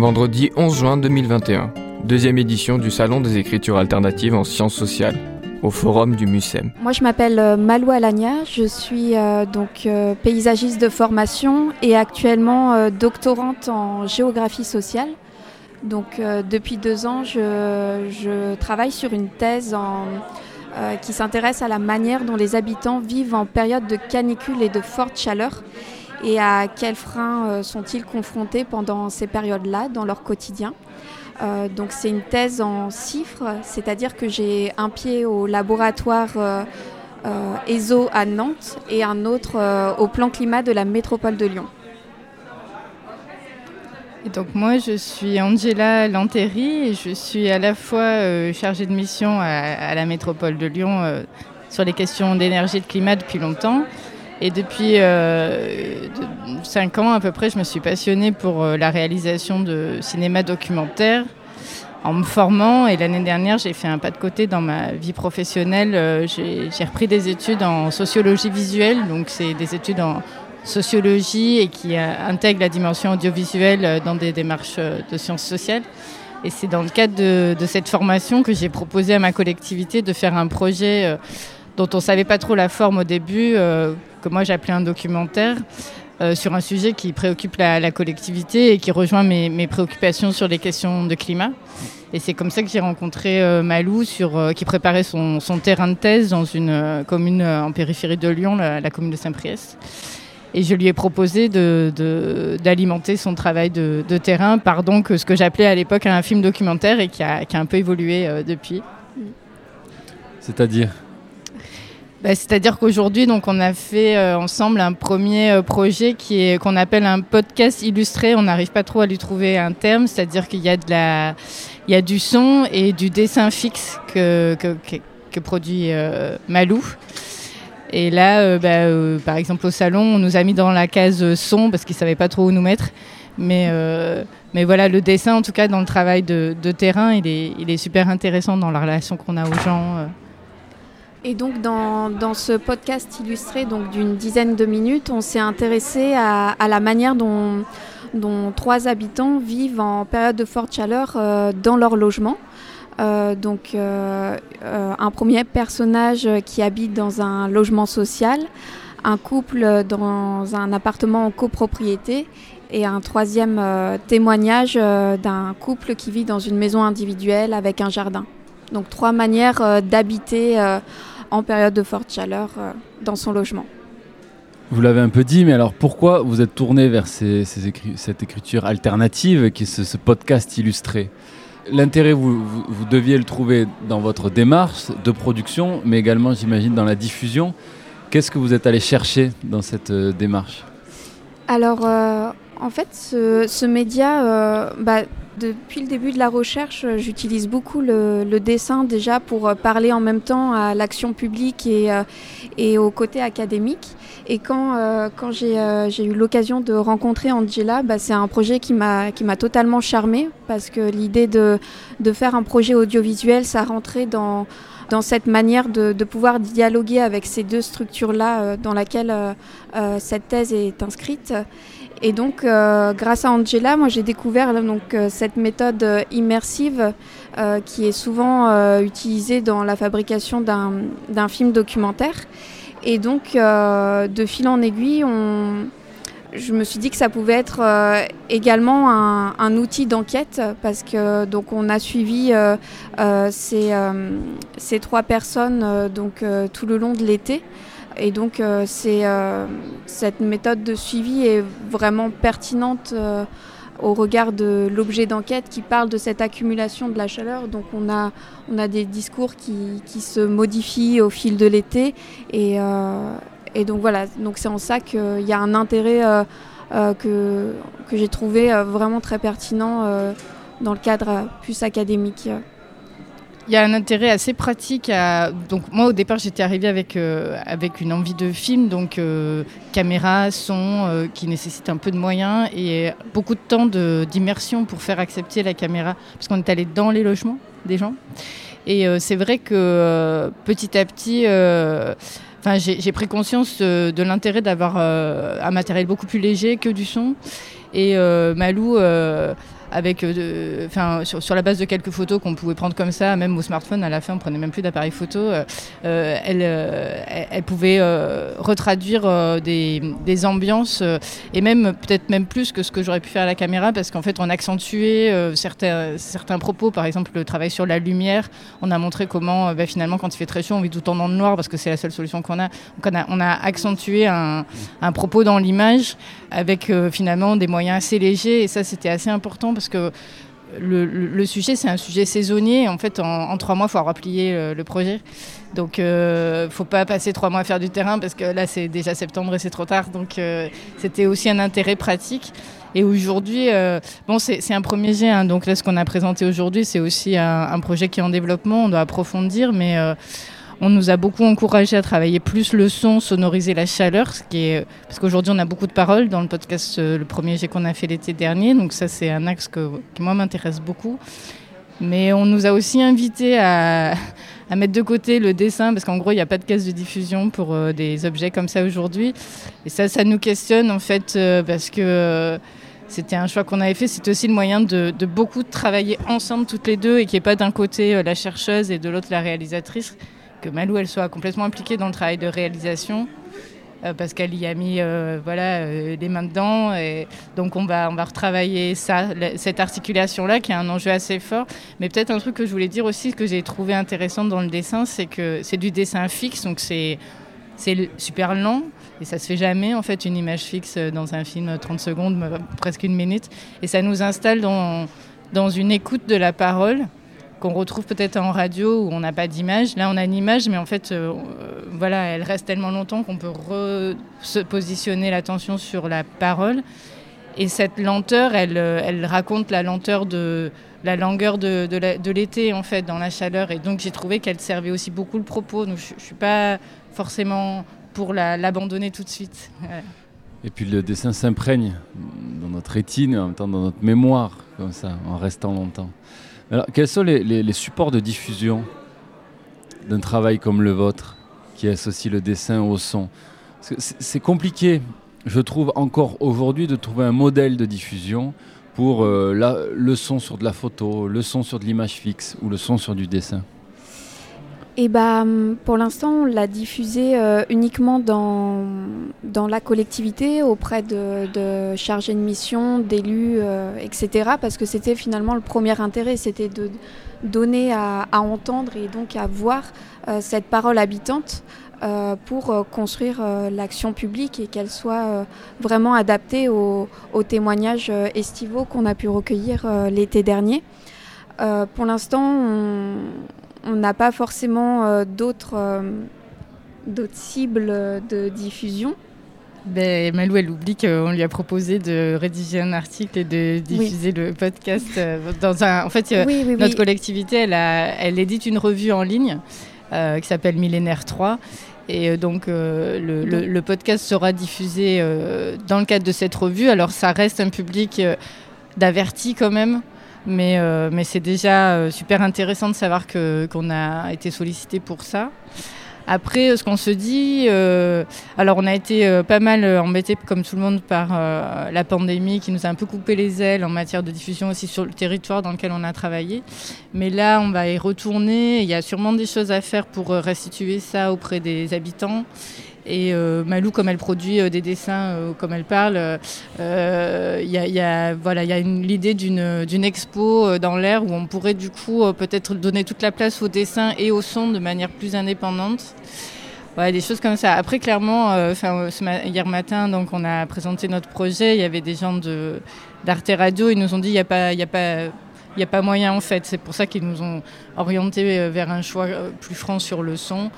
Vendredi 11 juin 2021, deuxième édition du Salon des écritures alternatives en sciences sociales au forum du MUSEM. Moi je m'appelle euh, Malou Alania, je suis euh, donc euh, paysagiste de formation et actuellement doctorante en géographie sociale. Donc depuis deux ans je, travaille sur une thèse qui s'intéresse à la manière dont les habitants vivent en période de canicule et de forte chaleur et à quels freins sont-ils confrontés pendant ces périodes-là dans leur quotidien. Euh, donc c'est une thèse en chiffres, c'est-à-dire que j'ai un pied au laboratoire euh, euh, ESO à Nantes et un autre au plan climat de la métropole de Lyon. Donc moi je suis Angela Lanterri et je suis à la fois chargée de mission à, la métropole de Lyon sur les questions d'énergie et de climat depuis longtemps. Et depuis 5 ans à peu près, je me suis passionnée pour la réalisation de cinéma documentaire en me formant. Et l'année dernière, j'ai fait un pas de côté dans ma vie professionnelle. Euh, j'ai repris des études en sociologie visuelle, donc c'est des études en sociologie et qui euh, intègrent la dimension audiovisuelle euh, dans des démarches de sciences sociales. Et c'est dans le cadre de, cette formation que j'ai proposé à ma collectivité de faire un projet dont on ne savait pas trop la forme au début, que moi j'appelais un documentaire, sur un sujet qui préoccupe la, collectivité et qui rejoint mes, préoccupations sur les questions de climat. Et c'est comme ça que j'ai rencontré euh, Malou, euh, qui préparait son, terrain de thèse dans une euh, commune en périphérie de Lyon, la, commune de Saint-Priest. Et je lui ai proposé d'alimenter son travail de, terrain par donc ce que j'appelais à l'époque un film documentaire et qui a, un peu évolué depuis. C'est-à-dire? Bah, C'est-à-dire qu'aujourd'hui, on a fait ensemble un premier projet qui est qu'on appelle un podcast illustré. On n'arrive pas trop à lui trouver un terme, c'est-à-dire qu'il y a de la y a du son et du dessin fixe que, produit euh, Malou. Et là, euh, bah, euh, par exemple, au salon, on nous a mis dans la case son parce qu'ils ne savaient pas trop où nous mettre. Mais, mais voilà, le dessin, en tout cas, dans le travail de, terrain, il est, il est, super intéressant dans la relation qu'on a aux gens. Et donc dans, dans, ce podcast illustré donc d'une dizaine de minutes, on s'est intéressé à, la manière dont dont trois habitants vivent en période de forte chaleur euh, dans leur logement. Euh, donc euh, un premier personnage qui habite dans un logement social, un couple dans un appartement en copropriété et un troisième témoignage d'un couple qui vit dans une maison individuelle avec un jardin. Donc trois manières d'habiter en période de forte chaleur dans son logement. Vous l'avez un peu dit, mais alors pourquoi vous êtes tourné vers cette écriture alternative qui est ce, podcast illustré? L'intérêt, vous, deviez le trouver dans votre démarche de production, mais également, j'imagine, dans la diffusion. Qu'est-ce que vous êtes allé chercher dans cette euh, démarche? Alors, euh, en fait, ce, média, euh, bah, depuis le début de la recherche, j'utilise beaucoup le, dessin déjà pour parler en même temps à l'action publique et, et au côté académique. Et quand, euh, quand euh, j'ai eu l'occasion de rencontrer Angela, bah, c'est un projet qui m'a totalement charmé parce que l'idée de, de, faire un projet audiovisuel, ça rentrait dans, dans cette manière de, pouvoir dialoguer avec ces deux structures-là euh, dans laquelle cette thèse est inscrite. Et donc, grâce à Angela, moi j'ai découvert donc, cette méthode immersive qui est souvent utilisée dans la fabrication d'un film documentaire. Et donc, euh, de fil en aiguille, je me suis dit que ça pouvait être euh, également un, outil d'enquête parce que donc on a suivi euh, ces, ces, trois personnes donc tout le long de l'été. Et donc, c'est cette méthode de suivi est vraiment pertinente au regard de l'objet d'enquête qui parle de cette accumulation de la chaleur. Donc on a, des discours qui, se modifient au fil de l'été. Et, euh, donc voilà, donc c'est en ça qu'il y a un intérêt euh, euh, que j'ai trouvé vraiment très pertinent dans le cadre plus académique. Il y a un intérêt assez pratique. Donc, moi, au départ, j'étais arrivée avec, euh, avec une envie de film, donc euh, caméra, son, euh, qui nécessite un peu de moyens et beaucoup de temps d'immersion pour faire accepter la caméra, parce qu'on est allé dans les logements des gens. Et c'est vrai que petit à petit. Enfin, j'ai pris conscience de l'intérêt d'avoir un matériel beaucoup plus léger que du son. Et Malou avec, euh, enfin, sur, sur, la base de quelques photos qu'on pouvait prendre comme ça, même au smartphone, à la fin, on prenait même plus d'appareil photo. Euh, euh elle, elle, pouvait retraduire des, des, ambiances et même peut-être même plus que ce que j'aurais pu faire à la caméra, parce qu'en fait, on accentuait certains, certains propos, par exemple le travail sur la lumière. On a montré comment, bah, finalement, quand il fait très chaud, on vit tout temps dans le noir parce que c'est la seule solution qu'on a. Donc, on a, on a accentué un, un propos dans l'image avec finalement des moyens assez légers et ça, c'était assez important parce que le, sujet, c'est un sujet saisonnier. En fait, en, trois mois, il faut replier le, projet. Donc, il euh, ne faut pas passer trois mois à faire du terrain parce que là, c'est déjà septembre et c'est trop tard. Donc, euh, c'était aussi un intérêt pratique. Et aujourd'hui, euh, bon, c'est un premier jet. Hein. donc là, ce qu'on a présenté aujourd'hui, c'est aussi un, un, projet qui est en développement. On doit approfondir, mais on nous a beaucoup encouragé à travailler plus le son, sonoriser la chaleur, ce qui est parce qu'aujourd'hui on a beaucoup de paroles dans le podcast, euh, le premier jet qu'on a fait l'été dernier, donc ça c'est un axe qui moi m'intéresse beaucoup. Mais on nous a aussi invité à, mettre de côté le dessin, parce qu'en gros, il n'y a pas de caisse de diffusion pour euh, des objets comme ça aujourd'hui. Et ça, ça nous questionne, en fait, euh, parce que c'était un choix qu'on avait fait. C'est aussi le moyen de, de, beaucoup travailler ensemble, toutes les deux, et qu'il n'y ait pas d'un côté la chercheuse et de l'autre la réalisatrice que Malou elle soit complètement impliquée dans le travail de réalisation euh, parce qu'elle y a mis euh, voilà, euh, les mains dedans. Et donc on va, on va retravailler ça, cette articulation-là qui est un enjeu assez fort. Mais peut-être un truc que je voulais dire aussi, que j'ai trouvé intéressant dans le dessin, c'est que c'est du dessin fixe, donc c'est super lent et ça se fait jamais en fait une image fixe dans un film 30 secondes, presque une minute. Et ça nous installe dans, dans une écoute de la parole qu'on retrouve peut-être en radio où on n'a pas d'image. Là, on a une image, mais en fait, euh, voilà, elle reste tellement longtemps qu'on peut se positionner l'attention sur la parole. Et cette lenteur, elle, euh, raconte la lenteur de la longueur de, de l'été, en fait, dans la chaleur. Et donc, j'ai trouvé qu'elle servait aussi beaucoup le propos. Donc, je ne suis pas forcément pour l'abandonner tout de suite. Et puis le dessin s'imprègne dans notre rétine, en même temps dans notre mémoire, comme ça, en restant longtemps. Alors, quels sont les, supports de diffusion d'un travail comme le vôtre, qui associe le dessin au son? C'est compliqué, je trouve, encore aujourd'hui, de trouver un modèle de diffusion pour euh, le son sur de la photo, le son sur de l'image fixe ou le son sur du dessin. Et bah, hum, pour l'instant, on l'a diffusé euh, uniquement dans, dans la collectivité, auprès de, chargés de mission, d'élus, euh, etc. Parce que c'était finalement le premier intérêt, c'était de donner à, entendre et donc à voir euh, cette parole habitante pour construire l'action publique et qu'elle soit vraiment adaptée aux, aux témoignages estivaux qu'on a pu recueillir l'été dernier. pour l'instant, on, on n'a pas forcément euh, euh, d'autres cibles de diffusion. Ben, Malou, elle oublie qu'on lui a proposé de rédiger un article et de diffuser le podcast euh, dans un. En fait, notre collectivité, elle, elle édite une revue en ligne qui s'appelle Millénaire 3. Et donc, le, le, podcast sera diffusé dans le cadre de cette revue. Alors, ça reste un public d'avertis quand même. Mais, euh, mais c'est déjà euh, super intéressant de savoir qu'on a été sollicité pour ça. Après, ce qu'on se dit, euh, alors on a été pas mal embêtés comme tout le monde par la pandémie qui nous a un peu coupé les ailes en matière de diffusion aussi sur le territoire dans lequel on a travaillé. Mais là, on va y retourner. Il y a sûrement des choses à faire pour restituer ça auprès des habitants. Et euh, Malou, comme elle produit euh, des dessins, euh, comme elle parle, il y a, y a l'idée d'une expo dans l'air où on pourrait du coup peut-être donner toute la place au dessin et au son de manière plus indépendante. Des choses comme ça. Après, clairement, hier matin, donc, on a présenté notre projet. Il y avait des gens d'Arte Radio. Ils nous ont dit il n'y a pas, a a pas moyen en fait. C'est pour ça qu'ils nous ont orientés vers un choix plus franc sur le son.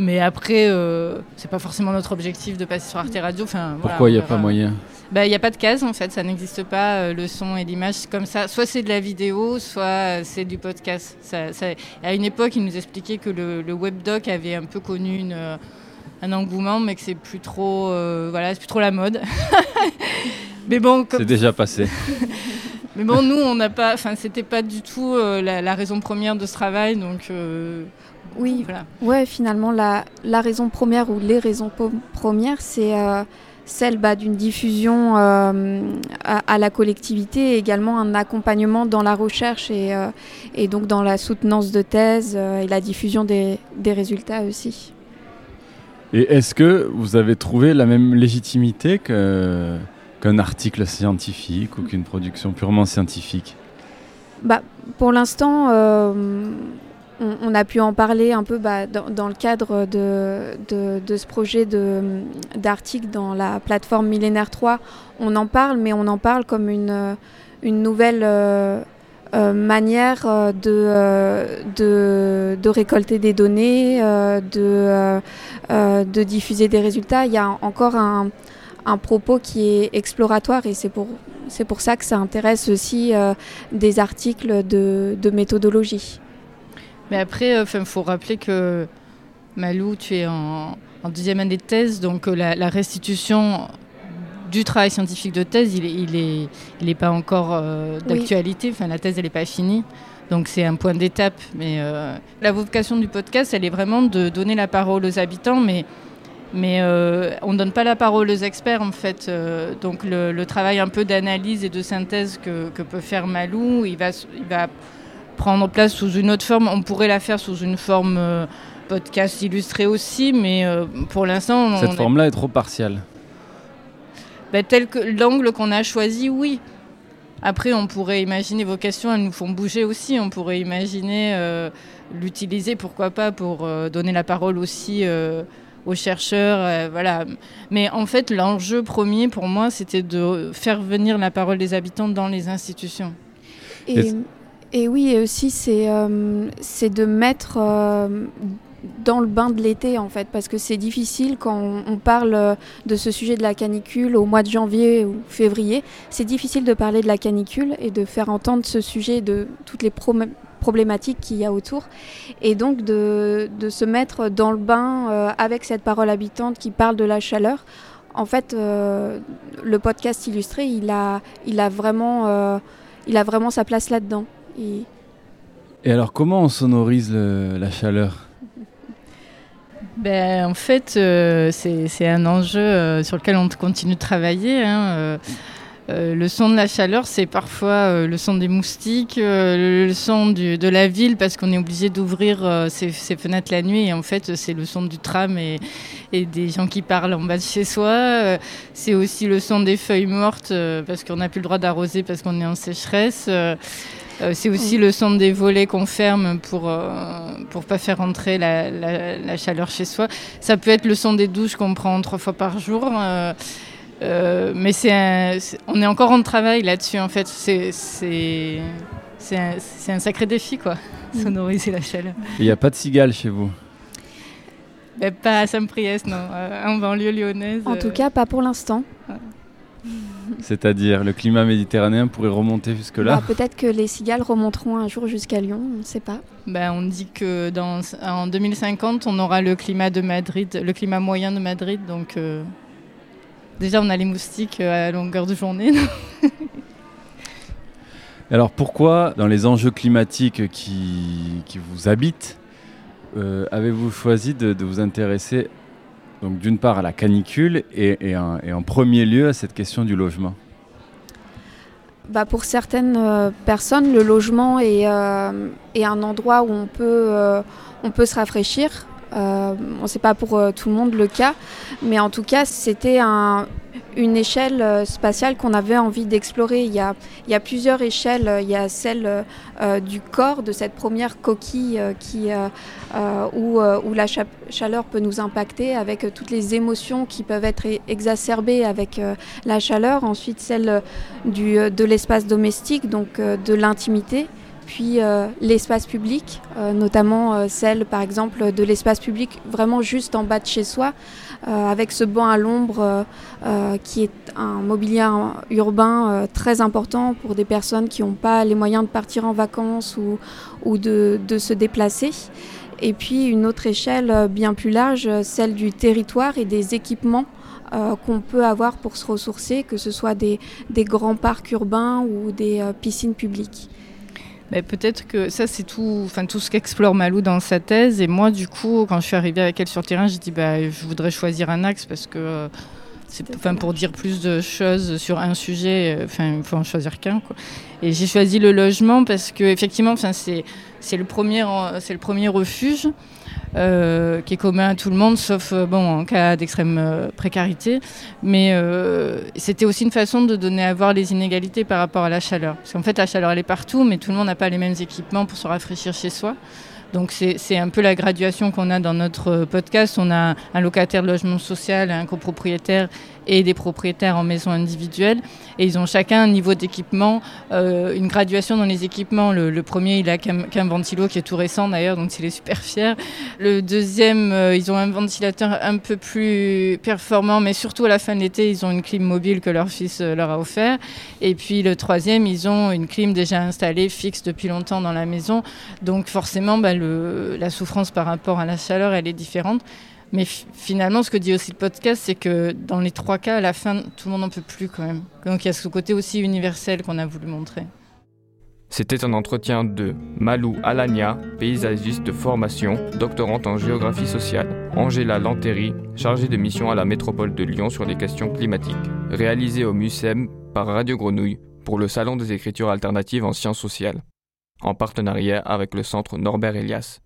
Mais après, euh, c'est pas forcément notre objectif de passer sur Arte Radio. Enfin, Pourquoi il n'y a pas moyen bah, Il n'y a pas de case en fait, ça n'existe pas, euh, le son et l'image comme ça. Soit c'est de la vidéo, soit euh, c'est du podcast. Ça, ça... À une époque, il nous expliquait que le, le webdoc avait un peu connu une, un engouement, mais que c'est plus trop, voilà, c'est plus trop la mode. mais bon, c'est déjà passé. mais bon, nous, on n'a pas, enfin, c'était pas du tout la, la, raison première de ce travail, donc oui, voilà. ouais, finalement, la, la, raison première ou les raisons premières, c'est euh, celle bah, d'une diffusion euh, à, la collectivité et également un accompagnement dans la recherche et, et donc dans la soutenance de thèse et la diffusion des, des résultats aussi. Et est-ce que vous avez trouvé la même légitimité qu'un article scientifique ou qu'une production purement scientifique? Bah, Pour l'instant, on, a pu en parler un peu bah, dans, le cadre de, ce projet d'article dans la plateforme Millénaire 3. On en parle, mais on en parle comme une, nouvelle euh, euh, manière euh, de, récolter des données, de, diffuser des résultats. Il y a encore un, propos qui est exploratoire et c'est pour, ça que ça intéresse aussi des articles de méthodologie. Mais après, il euh, faut rappeler que Malou, tu es en, deuxième année de thèse, donc euh, la, restitution du travail scientifique de thèse, il n'est il est, pas encore euh, d'actualité. Enfin, la thèse, elle n'est pas finie. Donc c'est un point d'étape. Mais la vocation du podcast, elle est vraiment de donner la parole aux habitants, mais, mais on ne donne pas la parole aux experts en fait. donc le, travail un peu d'analyse et de synthèse que, que, peut faire Malou, il va, il va prendre place sous une autre forme. On pourrait la faire sous une forme euh, podcast illustré aussi, mais euh, pour l'instant... Cette forme-là est... trop partielle. Ben, tel que l'angle qu'on a choisi, oui. Après, on pourrait imaginer vos questions, elles nous font bouger aussi. On pourrait imaginer euh, l'utiliser, pourquoi pas, pour donner la parole aussi aux chercheurs. voilà. Mais en fait, l'enjeu premier pour moi, c'était de faire venir la parole des habitants dans les institutions. Et, et oui, aussi, c'est euh, de mettre euh, dans le bain de l'été, en fait, parce que c'est difficile quand on, parle euh, de ce sujet de la canicule au mois de janvier ou février. C'est difficile de parler de la canicule et de faire entendre ce sujet de toutes les problématiques qu'il y a autour. Et donc de, se mettre dans le bain avec cette parole habitante qui parle de la chaleur. En fait, le podcast illustré, il a, vraiment, il a vraiment sa place là-dedans. Et... alors, comment on sonorise la chaleur? Ben, En fait, euh, c'est un enjeu euh, sur lequel on continue de travailler. Hein, euh, le son de la chaleur, c'est parfois le son des moustiques, le, son de la ville, parce qu'on est obligé d'ouvrir ses, fenêtres la nuit. Et en fait, c'est le son du tram et, et, des gens qui parlent en bas de chez soi. c'est aussi le son des feuilles mortes, parce qu'on n'a plus le droit d'arroser parce qu'on est en sécheresse. Euh, c'est aussi le son des volets qu'on ferme pour ne euh, pas faire entrer la, chaleur chez soi. Ça peut être le son des douches qu'on prend trois fois par jour. Euh, mais c'est on est encore en travail là-dessus en fait. C'est un, sacré défi quoi, mm. sonoriser la chaleur. Il n'y a pas de cigales chez vous? Ben, Pas à Saint-Priest, non. en banlieue lyonnaise. En tout cas, pas pour l'instant. C'est-à-dire, le climat méditerranéen pourrait remonter jusque-là bah, Peut-être que les cigales remonteront un jour jusqu'à Lyon, on ne sait pas. Ben, on dit que dans, en 2050, on aura le climat de Madrid, le climat moyen de Madrid. Donc, euh, déjà, on a les moustiques euh, à longueur de journée. Alors, pourquoi, dans les enjeux climatiques qui, qui vous habitent, euh, avez-vous choisi de, de vous intéresser donc d'une part à la canicule et, en, premier lieu à cette question du logement. Bah pour certaines euh, personnes, le logement est, euh, est, un endroit où on peut, euh, on peut se rafraîchir. On ne sait pas pour tout le monde le cas, mais en tout cas, c'était un, une échelle euh, spatiale qu'on avait envie d'explorer. Il, y a plusieurs échelles. Il y a celle euh, du corps, de cette première coquille euh, qui, où, la chaleur peut nous impacter, avec toutes les émotions qui peuvent être exacerbées avec la chaleur. Ensuite, celle de l'espace domestique, donc de l'intimité puis l'espace public, notamment celle par exemple de l'espace public vraiment juste en bas de chez soi, euh, avec ce banc à l'ombre euh, euh, qui est un mobilier urbain très important pour des personnes qui n'ont pas les moyens de partir en vacances ou, de, se déplacer. Et puis une autre échelle bien plus large, celle du territoire et des équipements qu'on peut avoir pour se ressourcer, que ce soit des grands parcs urbains ou des piscines publiques. Ben, peut-être que ça, c'est tout, enfin, tout ce qu'explore Malou dans sa thèse. Et moi, du coup, quand je suis arrivée avec elle sur le terrain, j'ai dit bah, je voudrais choisir un axe parce que enfin, pour dire plus de choses sur un sujet, euh, enfin, il faut en choisir qu'un. Et j'ai choisi le logement parce que, effectivement, enfin, c'est, c'est, le premier, c'est le premier refuge. Euh, qui est commun à tout le monde, sauf euh, bon, en cas d'extrême précarité. Mais c'était aussi une façon de donner à voir les inégalités par rapport à la chaleur. Parce qu'en fait, la chaleur, elle est partout, mais tout le monde n'a pas les mêmes équipements pour se rafraîchir chez soi. Donc c'est un peu la graduation qu'on a dans notre podcast. On a un locataire de logement social, un copropriétaire et des propriétaires en maison individuelle. Et ils ont chacun un niveau d'équipement, euh, une graduation dans les équipements. Le, premier, il a qu'un ventilo qui est tout récent d'ailleurs, donc il est super fier. Le deuxième, euh, ils ont un ventilateur un peu plus performant, mais surtout à la fin de l'été, ils ont une clim mobile que leur fils euh, leur a offert. Et puis le troisième, ils ont une clim déjà installée, fixe depuis longtemps dans la maison. Donc forcément, bah, la souffrance par rapport à la chaleur, elle est différente. Mais finalement, ce que dit aussi le podcast, c'est que dans les trois cas, à la fin, tout le monde n'en peut plus quand même. Donc il y a ce côté aussi universel qu'on a voulu montrer. C'était un entretien de Malou Alania, paysagiste de formation, doctorante en géographie sociale, Angela Lantéry, chargée de mission à la métropole de Lyon sur les questions climatiques, réalisé au MUSEM par Radio Grenouille pour le Salon des écritures alternatives en sciences sociales, en partenariat avec le Centre Norbert Elias.